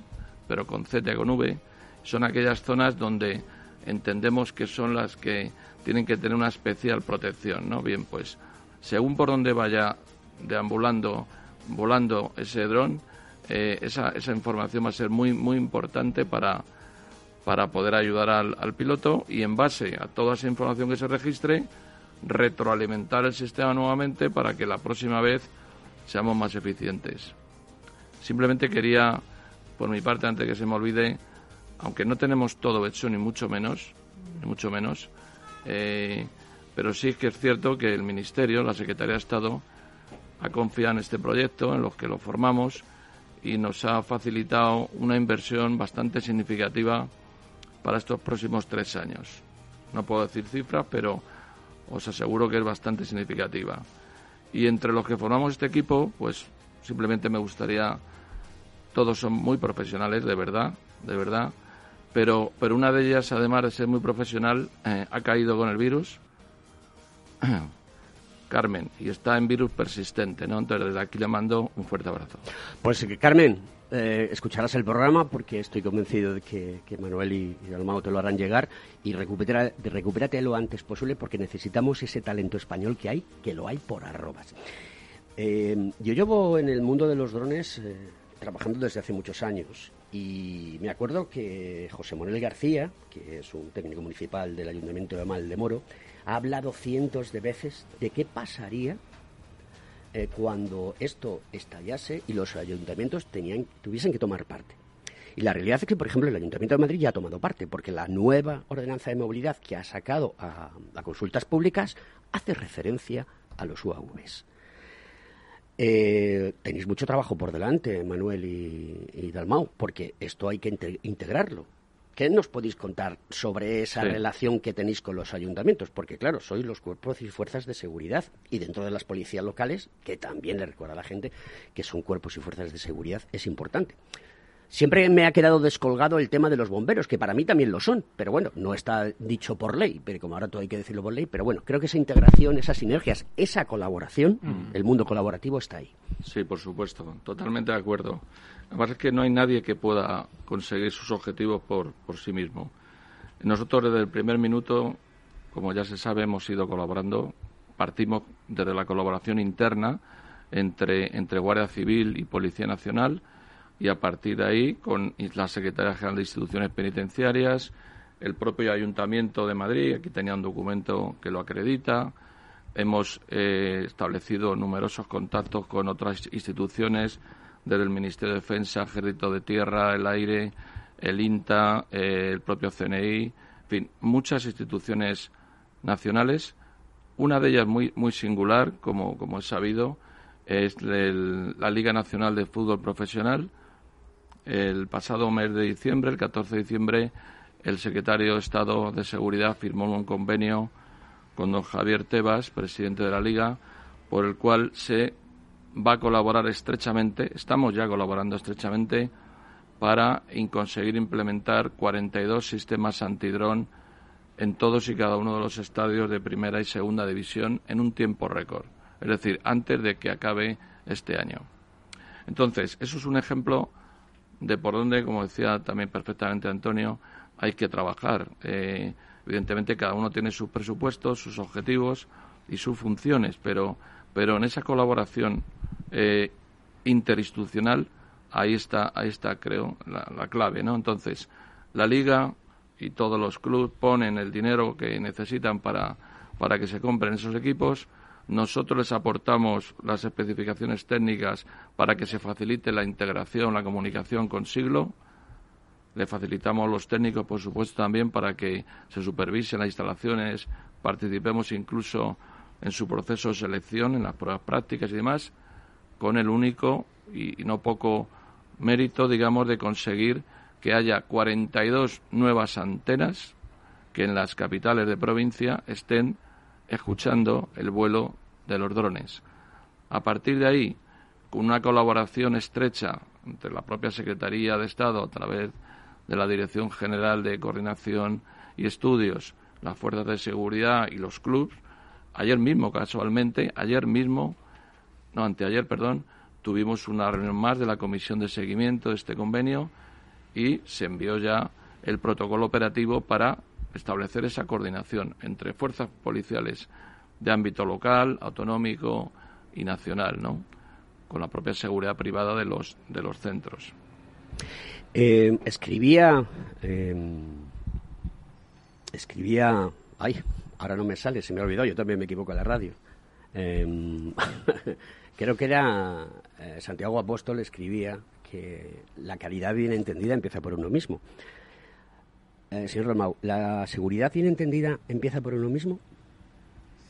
S5: pero con Z y con V. Son aquellas zonas donde entendemos que son las que tienen que tener una especial protección, ¿no? Bien, pues según por donde vaya deambulando, volando ese dron, eh, esa, esa información va a ser muy, muy importante para, para poder ayudar al, piloto y en base a toda esa información que se registre, retroalimentar el sistema nuevamente para que la próxima vez seamos más eficientes. Simplemente quería, por mi parte, antes que se me olvide, aunque no tenemos todo hecho, ni mucho menos, ni mucho menos, eh, pero sí que es cierto que el Ministerio, la Secretaría de Estado, ha confiado en este proyecto, en los que lo formamos, y nos ha facilitado una inversión bastante significativa para estos próximos tres años. No puedo decir cifras, pero os aseguro que es bastante significativa. Y entre los que formamos este equipo, pues simplemente me gustaría, todos son muy profesionales, de verdad, de verdad, pero, pero una de ellas, además de ser muy profesional, eh, ha caído con el virus. Carmen, y está en virus persistente, ¿no? Entonces, desde aquí le mando un fuerte abrazo.
S2: Pues, Carmen, eh, escucharás el programa porque estoy convencido de que, Manuel y, y te lo harán llegar y recupera, recupérate lo antes posible porque necesitamos ese talento español que hay, que lo hay por arrobas. Eh, yo llevo en el mundo de los drones eh, trabajando desde hace muchos años y me acuerdo que José Manuel García, que es un técnico municipal del Ayuntamiento de Mal de Moro, ha hablado cientos de veces de qué pasaría eh, cuando esto estallase y los ayuntamientos tenían, tuviesen que tomar parte. Y la realidad es que, por ejemplo, el Ayuntamiento de Madrid ya ha tomado parte, porque la nueva ordenanza de movilidad que ha sacado a, consultas públicas hace referencia a los UAVs. Eh, tenéis mucho trabajo por delante, Manuel y, y Dalmau, porque esto hay que integrarlo. ¿Qué nos podéis contar sobre esa relación que tenéis con los ayuntamientos? Porque, claro, sois los cuerpos y fuerzas de seguridad y dentro de las policías locales, que también le recuerda a la gente que son cuerpos y fuerzas de seguridad, es importante. Siempre me ha quedado descolgado el tema de los bomberos, que para mí también lo son, pero bueno, no está dicho por ley, pero como ahora todo hay que decirlo por ley, pero bueno, creo que esa integración, esas sinergias, esa colaboración, mm. el mundo colaborativo está ahí.
S5: Sí, por supuesto, totalmente de acuerdo. Además es que no hay nadie que pueda conseguir sus objetivos por, por sí mismo. Nosotros desde el primer minuto, como ya se sabe, hemos ido colaborando partimos desde la colaboración interna entre, entre Guardia Civil y Policía Nacional y a partir de ahí con la Secretaría General de Instituciones Penitenciarias, el propio Ayuntamiento de Madrid, aquí tenía un documento que lo acredita, hemos eh, establecido numerosos contactos con otras instituciones desde el Ministerio de Defensa, Ejército de Tierra, el Aire, el INTA, eh, el propio CNI, en fin, muchas instituciones nacionales. Una de ellas muy, muy singular, como, como es sabido, es la Liga Nacional de Fútbol Profesional. El pasado mes de diciembre, el 14 de diciembre, el secretario de Estado de Seguridad firmó un convenio con don Javier Tebas, presidente de la Liga, por el cual se va a colaborar estrechamente, estamos ya colaborando estrechamente para conseguir implementar 42 sistemas antidrón en todos y cada uno de los estadios de primera y segunda división en un tiempo récord, es decir, antes de que acabe este año. Entonces, eso es un ejemplo de por dónde, como decía también perfectamente Antonio, hay que trabajar. Eh, evidentemente, cada uno tiene sus presupuestos, sus objetivos y sus funciones, pero, pero en esa colaboración eh, interinstitucional, ahí está, ahí está, creo, la, clave, ¿no? Entonces, la Liga y todos los clubes ponen el dinero que necesitan para, para que se compren esos equipos. Nosotros les aportamos las especificaciones técnicas para que se facilite la integración, la comunicación con Siglo. Le facilitamos los técnicos, por supuesto, también para que se supervisen las instalaciones, participemos incluso en su proceso de selección, en las pruebas prácticas y demás con el único y, no poco mérito, digamos, de conseguir que haya 42 nuevas antenas que en las capitales de provincia estén escuchando el vuelo de los drones. A partir de ahí, con una colaboración estrecha entre la propia Secretaría de Estado a través de la Dirección General de Coordinación y Estudios, las fuerzas de seguridad y los clubs, ayer mismo, casualmente, ayer mismo no, anteayer, perdón, tuvimos una reunión más de la comisión de seguimiento de este convenio y se envió ya el protocolo operativo para establecer esa coordinación entre fuerzas policiales de ámbito local, autonómico y nacional, ¿no? Con la propia seguridad privada de los de los centros.
S2: Eh, escribía em, escribía ay ahora no me sale se me ha olvidado yo también me equivoco en la radio em, Creo que era eh, Santiago Apóstol escribía que la calidad bien entendida empieza por uno mismo. Eh, señor Romau, ¿la seguridad bien entendida empieza por uno mismo?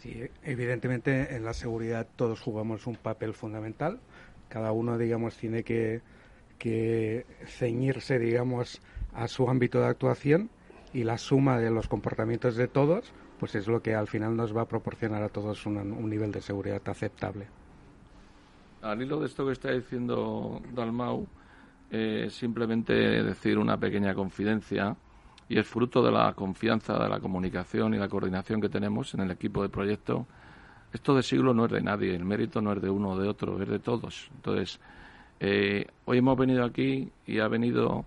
S6: Sí, evidentemente en la seguridad todos jugamos un papel fundamental. Cada uno, digamos, tiene que, que ceñirse, digamos, a su ámbito de actuación y la suma de los comportamientos de todos, pues es lo que al final nos va a proporcionar a todos un nivel de seguridad aceptable
S5: al hilo de esto que está diciendo Dalmau, eh, simplemente decir una pequeña confidencia y es fruto de la confianza, de la comunicación y la coordinación que tenemos en el equipo de proyecto. Esto de siglo no es de nadie, el mérito no es de uno o de otro, es de todos. Entonces, eh, hoy hemos venido aquí y ha venido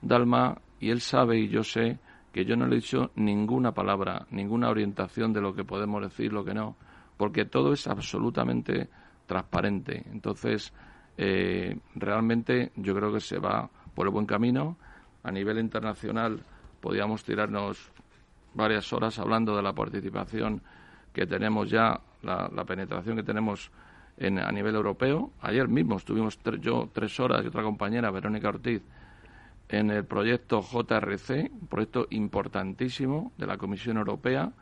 S5: Dalma y él sabe y yo sé que yo no le he dicho ninguna palabra, ninguna orientación de lo que podemos decir, lo que no, porque todo es absolutamente transparente. Entonces, eh, realmente yo creo que se va por el buen camino. A nivel internacional podríamos tirarnos varias horas hablando de la participación que tenemos ya, la, penetración que tenemos en, a nivel europeo. Ayer mismo estuvimos yo tres horas y otra compañera, Verónica Ortiz, en el proyecto JRC, un proyecto importantísimo de la Comisión Europea.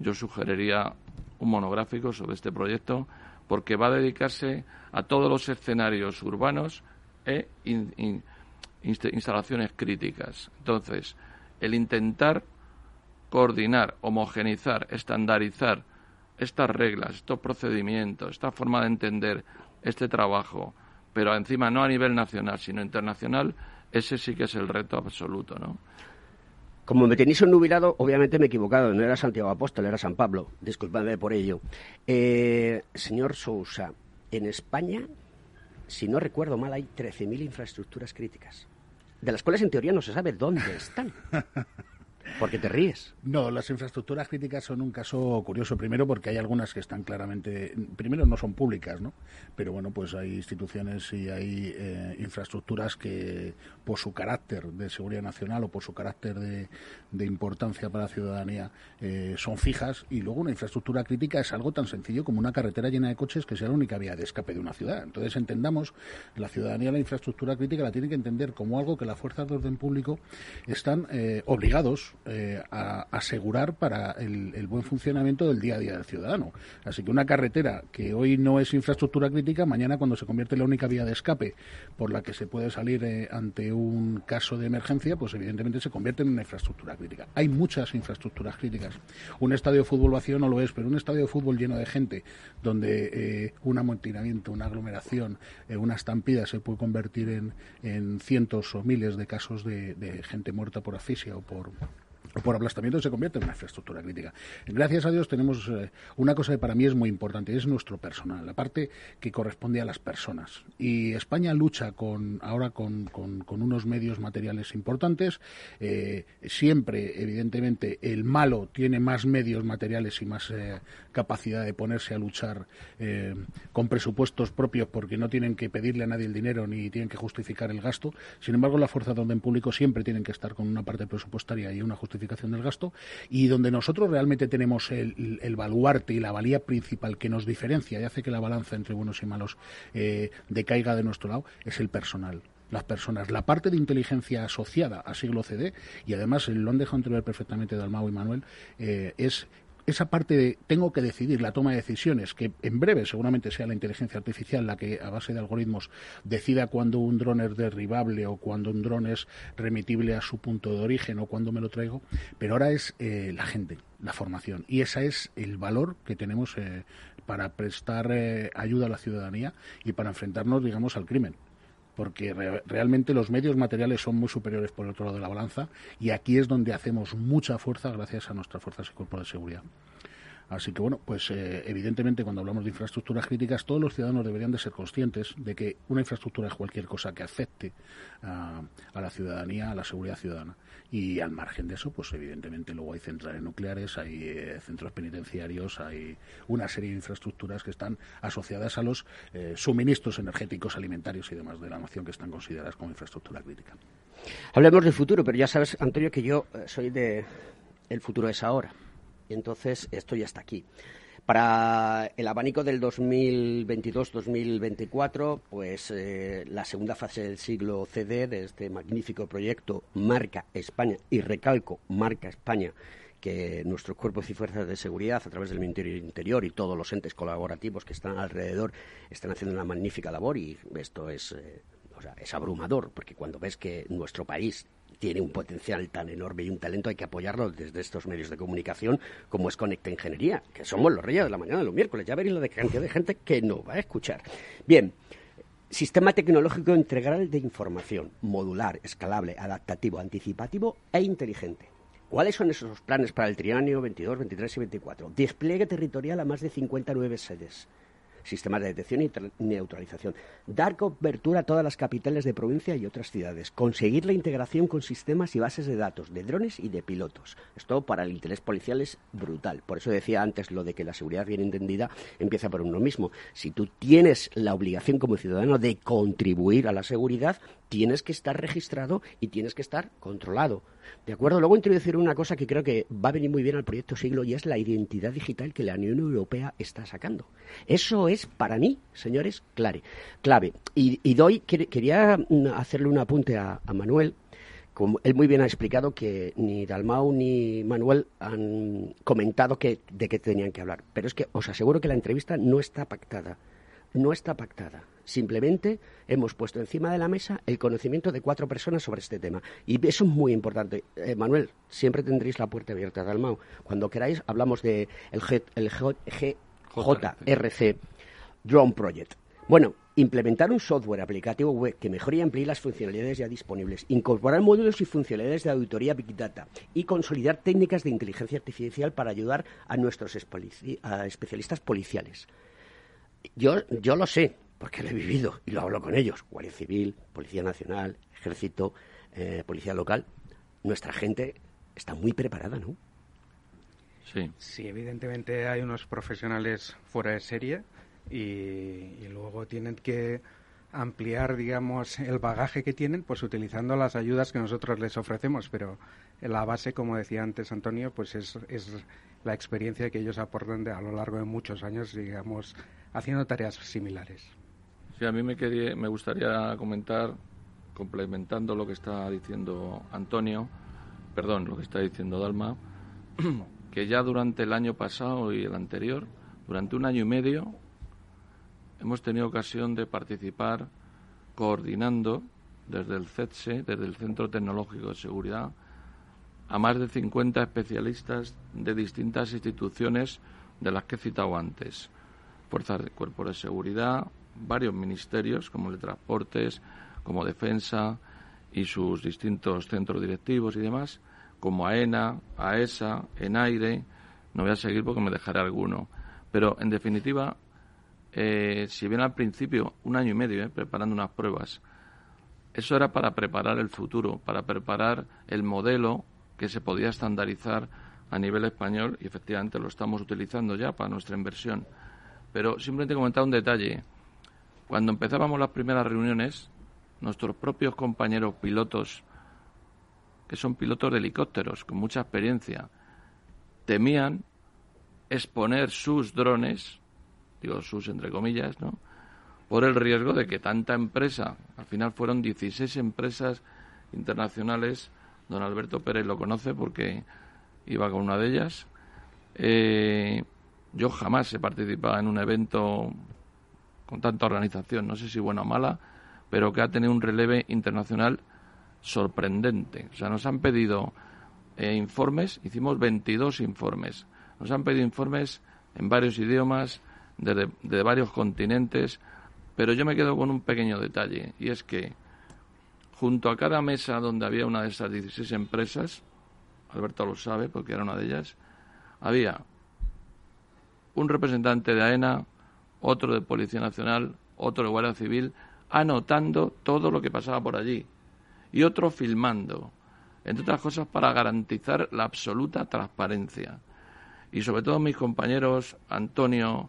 S5: Yo sugeriría un monográfico sobre este proyecto porque va a dedicarse a todos los escenarios urbanos e instalaciones críticas. Entonces, el intentar coordinar, homogenizar, estandarizar estas reglas, estos procedimientos, esta forma de entender este trabajo, pero encima no a nivel nacional, sino internacional, ese sí que es el reto absoluto, ¿no?
S2: Como me tenéis nubilado, obviamente me he equivocado. No era Santiago Apóstol, era San Pablo. Disculpadme por ello. Eh, señor Sousa, en España, si no recuerdo mal, hay 13.000 infraestructuras críticas, de las cuales en teoría no se sabe dónde están. ¿Por qué te ríes?
S3: No, las infraestructuras críticas son un caso curioso. Primero porque hay algunas que están claramente, primero no son públicas, ¿no? Pero bueno, pues hay instituciones y hay eh, infraestructuras que por su carácter de seguridad nacional o por su carácter de, importancia para la ciudadanía eh, son fijas. Y luego una infraestructura crítica es algo tan sencillo como una carretera llena de coches que sea la única vía de escape de una ciudad. Entonces entendamos, la ciudadanía la infraestructura crítica la tiene que entender como algo que las fuerzas de orden público están eh, obligados eh, a asegurar para el, buen funcionamiento del día a día del ciudadano. Así que una carretera que hoy no es infraestructura crítica, mañana cuando se convierte en la única vía de escape por la que se puede salir eh, ante un caso de emergencia, pues evidentemente se convierte en una infraestructura crítica. Hay muchas infraestructuras críticas. Un estadio de fútbol vacío no lo es, pero un estadio de fútbol lleno de gente, donde un amontinamiento, una aglomeración, una estampida se puede convertir en, en cientos o miles de casos de gente muerta por asfixia o por por aplastamiento se convierte en una infraestructura crítica. Gracias a Dios tenemos eh, una cosa que para mí es muy importante, es nuestro personal, la parte que corresponde a las personas. Y España lucha con ahora con, con, unos medios materiales importantes. Eh, siempre, evidentemente, el malo tiene más medios materiales y más eh, capacidad de ponerse a luchar con presupuestos propios porque no tienen que pedirle a nadie el dinero ni tienen que justificar el gasto. Sin embargo, la fuerza de orden público siempre tienen que estar con una parte presupuestaria y una justificación del gasto y donde nosotros realmente tenemos el, baluarte y la valía principal que nos diferencia y hace que la balanza entre buenos y malos eh, decaiga de nuestro lado es el personal las personas. La parte de inteligencia asociada a siglo CD, y además lo han dejado entrever perfectamente Dalmau y Manuel, eh, es esa parte de tengo que decidir la toma de decisiones, que en breve seguramente sea la inteligencia artificial la que a base de algoritmos decida cuándo un dron es derribable o cuando un dron es remitible a su punto de origen o cuándo me lo traigo, pero ahora es eh, la gente, la formación. Y ese es el valor que tenemos eh, para prestar eh, ayuda a la ciudadanía y para enfrentarnos, digamos, al crimen porque realmente los medios materiales son muy superiores por el otro lado de la balanza y aquí es donde hacemos mucha fuerza gracias a nuestras fuerzas y cuerpos de seguridad. Así que bueno, pues eh, evidentemente cuando hablamos de infraestructuras críticas, todos los ciudadanos deberían de ser conscientes de que una infraestructura es cualquier cosa que afecte a, la ciudadanía, a la seguridad ciudadana. Y al margen de eso, pues evidentemente luego hay centrales nucleares, hay eh, centros penitenciarios, hay una serie de infraestructuras que están asociadas a los eh, suministros energéticos, alimentarios y demás de la nación que están consideradas como infraestructura crítica.
S2: Hablemos del futuro, pero ya sabes, Antonio, que yo soy de el futuro es ahora. Y entonces esto ya está aquí. Para el abanico del 2022-2024, pues eh, la segunda fase del siglo CD de este magnífico proyecto Marca España, y recalco, Marca España, que nuestros cuerpos y fuerzas de seguridad, a través del Ministerio Interior y todos los entes colaborativos que están alrededor, están haciendo una magnífica labor y esto es, eh, o sea, es abrumador, porque cuando ves que nuestro país tiene un potencial tan enorme y un talento, hay que apoyarlo desde estos medios de comunicación como es Conecta Ingeniería, que somos los reyes de la mañana de los miércoles. Ya veréis la cantidad de gente que no va a escuchar. Bien, Sistema tecnológico integral de información, modular, escalable, adaptativo, anticipativo e inteligente. ¿Cuáles son esos planes para el trienio 22, 23 y 24? Despliegue territorial a más de 59 sedes sistemas de detección y neutralización, dar cobertura a todas las capitales de provincia y otras ciudades, conseguir la integración con sistemas y bases de datos de drones y de pilotos. Esto para el interés policial es brutal. Por eso decía antes lo de que la seguridad bien entendida empieza por uno mismo. Si tú tienes la obligación como ciudadano de contribuir a la seguridad, tienes que estar registrado y tienes que estar controlado. ¿De acuerdo? Luego introducir una cosa que creo que va a venir muy bien al proyecto siglo y es la identidad digital que la Unión Europea está sacando. Eso es para mí, señores, clave. clave. Y, doy, quería mm, hacerle un apunte a, Manuel. Como él muy bien ha explicado que ni Dalmau ni Manuel han comentado que, de qué tenían que hablar. Pero es que os aseguro que la entrevista no está pactada. No está pactada. Simplemente hemos puesto encima de la mesa el conocimiento de cuatro personas sobre este tema. Y eso es muy importante. Eh, Manuel, siempre tendréis la puerta abierta, Dalmau. Cuando queráis, hablamos de el, JRC Drone Project. Bueno, implementar un software aplicativo web que mejore y amplíe las funcionalidades ya disponibles, incorporar módulos y funcionalidades de auditoría Big Data y consolidar técnicas de inteligencia artificial para ayudar a nuestros especialistas policiales. Yo, yo lo sé, porque lo he vivido y lo hablo con ellos. Guardia Civil, Policía Nacional, Ejército, eh, Policía Local. Nuestra gente está muy preparada, ¿no?
S5: Sí.
S6: Sí, evidentemente hay unos profesionales fuera de serie y, luego tienen que ampliar, digamos, el bagaje que tienen, pues utilizando las ayudas que nosotros les ofrecemos, pero la base, como decía antes Antonio, pues es, es la experiencia que ellos aportan a lo largo de muchos años, digamos, haciendo tareas similares.
S5: A mí me, me gustaría comentar, complementando lo que está diciendo Antonio, perdón, lo que está diciendo Dalma, que ya durante el año pasado y el anterior, durante un año y medio, hemos tenido ocasión de participar coordinando desde el CETSE, desde el Centro Tecnológico de Seguridad, a más de 50 especialistas de distintas instituciones de las que he citado antes. Fuerzas de Cuerpo de Seguridad, varios ministerios como el de Transportes, como Defensa y sus distintos centros directivos y demás, como AENA, AESA, ENAIRE, no voy a seguir porque me dejaré alguno. Pero, en definitiva, eh, si bien al principio, un año y medio, eh, preparando unas pruebas, eso era para preparar el futuro, para preparar el modelo que se podía estandarizar a nivel español y efectivamente lo estamos utilizando ya para nuestra inversión. Pero simplemente comentar un detalle. Cuando empezábamos las primeras reuniones, nuestros propios compañeros pilotos que son pilotos de helicópteros con mucha experiencia, temían exponer sus drones, digo sus entre comillas, ¿no? por el riesgo de que tanta empresa, al final fueron 16 empresas internacionales, don Alberto Pérez lo conoce porque iba con una de ellas, eh, yo jamás he participado en un evento con tanta organización, no sé si buena o mala, pero que ha tenido un releve internacional sorprendente. O sea, nos han pedido eh, informes, hicimos 22 informes. Nos han pedido informes en varios idiomas, de, de varios continentes, pero yo me quedo con un pequeño detalle, y es que junto a cada mesa donde había una de esas 16 empresas, Alberto lo sabe porque era una de ellas, había un representante de AENA, otro de Policía Nacional, otro de Guardia Civil, anotando todo lo que pasaba por allí y otro filmando, entre otras cosas para garantizar la absoluta transparencia. Y sobre todo mis compañeros Antonio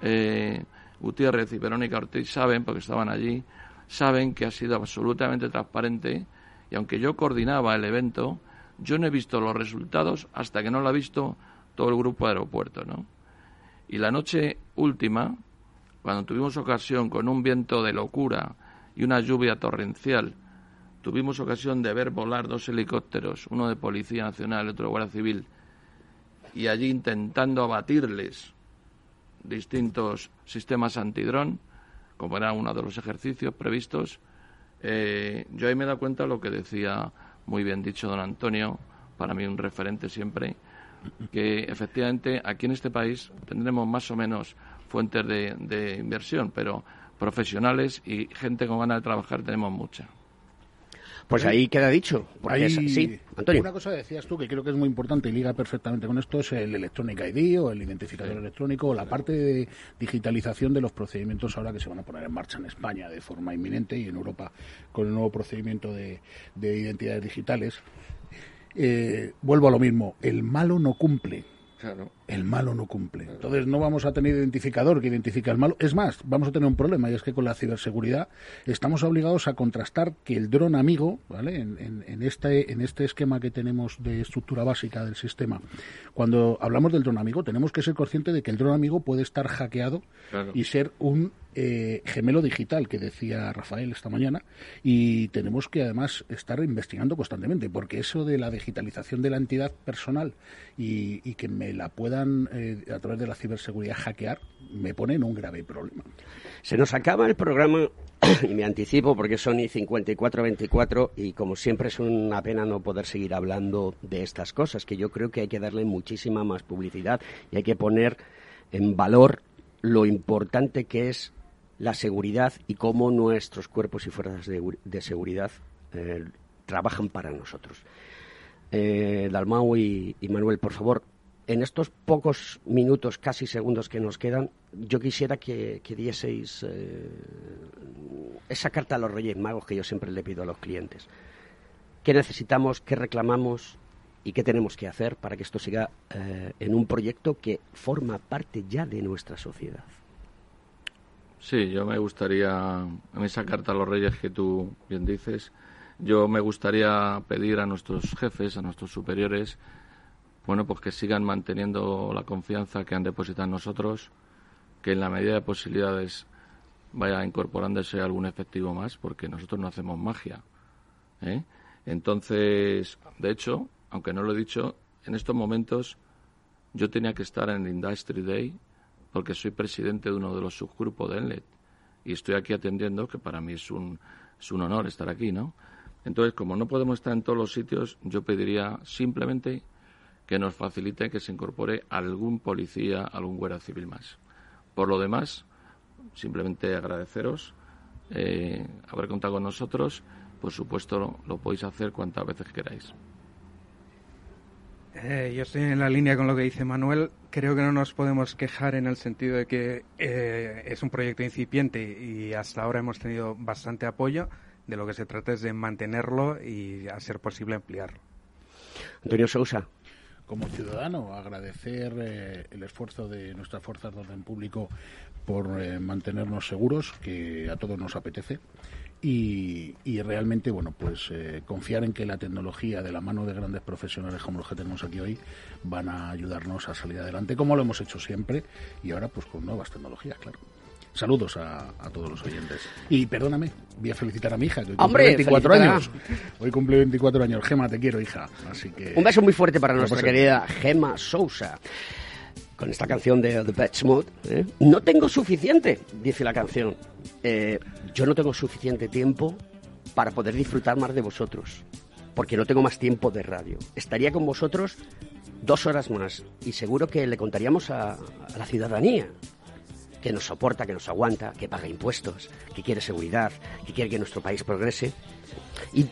S5: eh, Gutiérrez y Verónica Ortiz saben, porque estaban allí, saben que ha sido absolutamente transparente y aunque yo coordinaba el evento, yo no he visto los resultados hasta que no lo ha visto todo el grupo de aeropuerto, ¿no? Y la noche última, cuando tuvimos ocasión con un viento de locura y una lluvia torrencial tuvimos ocasión de ver volar dos helicópteros, uno de Policía Nacional y otro de Guardia Civil, y allí intentando abatirles distintos sistemas antidrón, como era uno de los ejercicios previstos, eh, yo ahí me da cuenta lo que decía muy bien dicho don Antonio, para mí un referente siempre, que efectivamente aquí en este país tendremos más o menos fuentes de, de inversión, pero profesionales y gente con ganas de trabajar tenemos mucha.
S2: Pues ahí queda dicho. Porque sí, Antonio.
S3: Una cosa decías tú que creo que es muy importante y liga perfectamente con esto es el Electronic ID o el identificador electrónico o la parte de digitalización de los procedimientos ahora que se van a poner en marcha en España de forma inminente y en Europa con el nuevo procedimiento de, identidades digitales. Eh, vuelvo a lo mismo, el malo no cumple el malo no cumple. Entonces no vamos a tener identificador que identifique al malo. Es más, vamos a tener un problema y es que con la ciberseguridad estamos obligados a contrastar que el dron amigo, ¿vale? En, este, en este esquema que tenemos de estructura básica del sistema, cuando hablamos del dron amigo tenemos que ser conscientes de que el dron amigo puede estar hackeado y ser un eh, gemelo digital que decía Rafael esta mañana y tenemos que además estar investigando constantemente porque eso de la digitalización de la entidad personal y, que me la eh, a través de la ciberseguridad hackear me pone en un grave problema.
S2: Se nos acaba el programa y me anticipo porque son y 54-24 y como siempre es una pena no poder seguir hablando de estas cosas que yo creo que hay que darle muchísima más publicidad y hay que poner en valor lo importante que es la seguridad y cómo nuestros cuerpos y fuerzas de, seguridad eh, trabajan para nosotros. Eh, Dalmau y, Manuel, por favor, en estos pocos minutos, casi segundos que nos quedan, yo quisiera que, dieseis eh, esa carta a los Reyes Magos que yo siempre le pido a los clientes. ¿Qué necesitamos? ¿Qué reclamamos? ¿Y qué tenemos que hacer para que esto siga eh, en un proyecto que forma parte ya de nuestra sociedad?
S5: Sí, yo me gustaría, en esa carta a los reyes que tú bien dices, yo me gustaría pedir a nuestros jefes, a nuestros superiores, bueno, pues que sigan manteniendo la confianza que han depositado en nosotros, que en la medida de posibilidades vaya incorporándose algún efectivo más, porque nosotros no hacemos magia. ¿eh? Entonces, de hecho, aunque no lo he dicho, en estos momentos yo tenía que estar en el Industry Day porque soy presidente de uno de los subgrupos de Enlet y estoy aquí atendiendo, que para mí es un, es un honor estar aquí, ¿no? Entonces, como no podemos estar en todos los sitios, yo pediría simplemente que nos facilite que se incorpore algún policía, algún guardia civil más. Por lo demás, simplemente agradeceros eh, haber contado con nosotros. Por supuesto, lo, lo podéis hacer cuantas veces queráis.
S6: Eh, yo estoy en la línea con lo que dice Manuel. Creo que no nos podemos quejar en el sentido de que eh, es un proyecto incipiente y hasta ahora hemos tenido bastante apoyo. De lo que se trata es de mantenerlo y, a ser posible, ampliarlo.
S2: Antonio Sousa.
S3: Como ciudadano, agradecer eh, el esfuerzo de nuestras fuerzas de orden público por eh, mantenernos seguros, que a todos nos apetece. Y, y, realmente, bueno, pues eh, confiar en que la tecnología de la mano de grandes profesionales como los que tenemos aquí hoy van a ayudarnos a salir adelante, como lo hemos hecho siempre, y ahora pues con nuevas tecnologías, claro. Saludos a, a todos los oyentes. Y perdóname, voy a felicitar a mi hija, que hoy cumple 24
S2: felicítala.
S3: años. Hoy cumple 24 años. Gema, te quiero, hija. Así que...
S2: Un beso muy fuerte para nuestra querida Gema Sousa. Con esta canción de The Bad Mood. ¿eh? No tengo suficiente, dice la canción. Eh, yo no tengo suficiente tiempo para poder disfrutar más de vosotros. Porque no tengo más tiempo de radio. Estaría con vosotros dos horas más. Y seguro que le contaríamos a, a la ciudadanía que nos soporta, que nos aguanta, que paga impuestos, que quiere seguridad, que quiere que nuestro país progrese. Y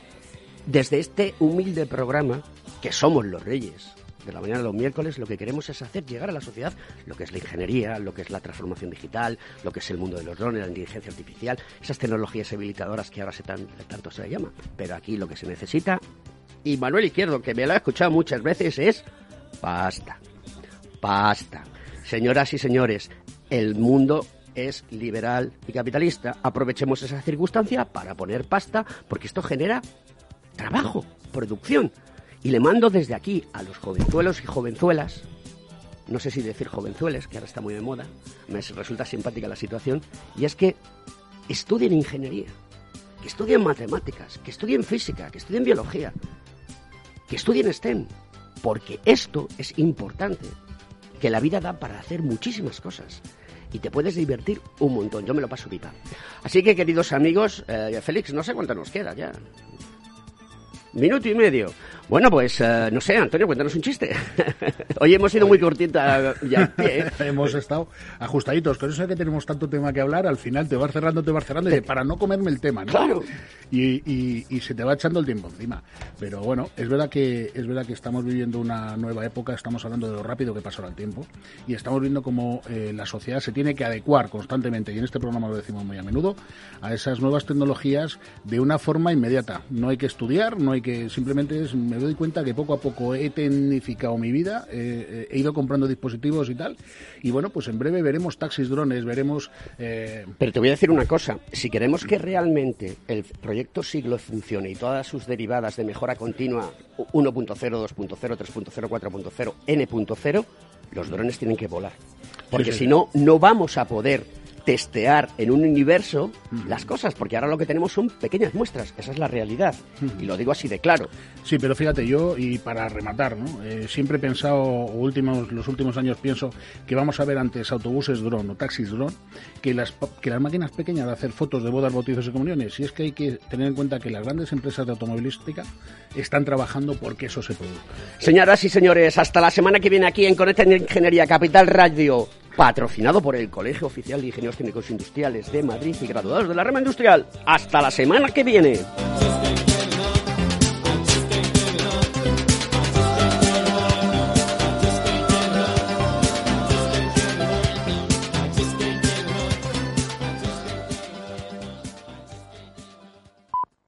S2: desde este humilde programa, que somos los reyes de la mañana de los miércoles, lo que queremos es hacer llegar a la sociedad lo que es la ingeniería, lo que es la transformación digital, lo que es el mundo de los drones, la inteligencia artificial, esas tecnologías habilitadoras que ahora se tan, tanto se llama. Pero aquí lo que se necesita, y Manuel Izquierdo, que me lo ha escuchado muchas veces, es pasta. Pasta. Señoras y señores, el mundo es liberal y capitalista. Aprovechemos esa circunstancia para poner pasta, porque esto genera trabajo, producción. Y le mando desde aquí a los jovenzuelos y jovenzuelas, no sé si decir jovenzueles, que ahora está muy de moda, me resulta simpática la situación, y es que estudien ingeniería, que estudien matemáticas, que estudien física, que estudien biología, que estudien STEM, porque esto es importante, que la vida da para hacer muchísimas cosas y te puedes divertir un montón. Yo me lo paso pipa. Así que, queridos amigos, eh, Félix, no sé cuánto nos queda ya. Minuto y medio. Bueno, pues eh, no sé, Antonio, cuéntanos un chiste. Hoy hemos sido muy cortita ya ¿eh?
S3: Hemos estado ajustaditos. Con eso de que tenemos tanto tema que hablar, al final te vas cerrando, te vas cerrando, y para no comerme el tema, ¿no?
S2: Claro.
S3: Y, y- y se te va echando el tiempo encima. Pero bueno, es verdad que es verdad que estamos viviendo una nueva época, estamos hablando de lo rápido que pasa ahora el tiempo, y estamos viendo cómo eh, la sociedad se tiene que adecuar constantemente, y en este programa lo decimos muy a menudo, a esas nuevas tecnologías de una forma inmediata. No hay que estudiar, no hay que simplemente es- me doy cuenta que poco a poco he tecnificado mi vida, eh, eh, he ido comprando dispositivos y tal, y bueno, pues en breve veremos taxis drones, veremos eh,
S2: Pero te voy a decir una cosa, si queremos que realmente el proyecto siglo funcione y todas sus derivadas de mejora continua 1.0, 2.0, 3.0, 4.0, n.0, los drones tienen que volar. Porque
S3: sí,
S2: si no, no vamos a poder testear en un universo las cosas, porque ahora lo que tenemos son pequeñas muestras, esa es la realidad. Y lo digo así de claro.
S3: Sí, pero fíjate, yo, y para rematar, ¿no? Eh, siempre he pensado, o últimos, los últimos años pienso, que vamos a ver antes autobuses dron o taxis dron que las, que las máquinas pequeñas de hacer fotos de bodas, bautizos y comuniones. Y es que hay que tener en cuenta que las grandes empresas de automovilística están trabajando porque eso se produzca.
S2: Señoras y señores, hasta la semana que viene aquí en Conecta en Ingeniería Capital Radio, patrocinado por el Colegio Oficial de Ingenieros Químicos Industriales de Madrid y graduados de la rama industrial. Hasta la semana que viene.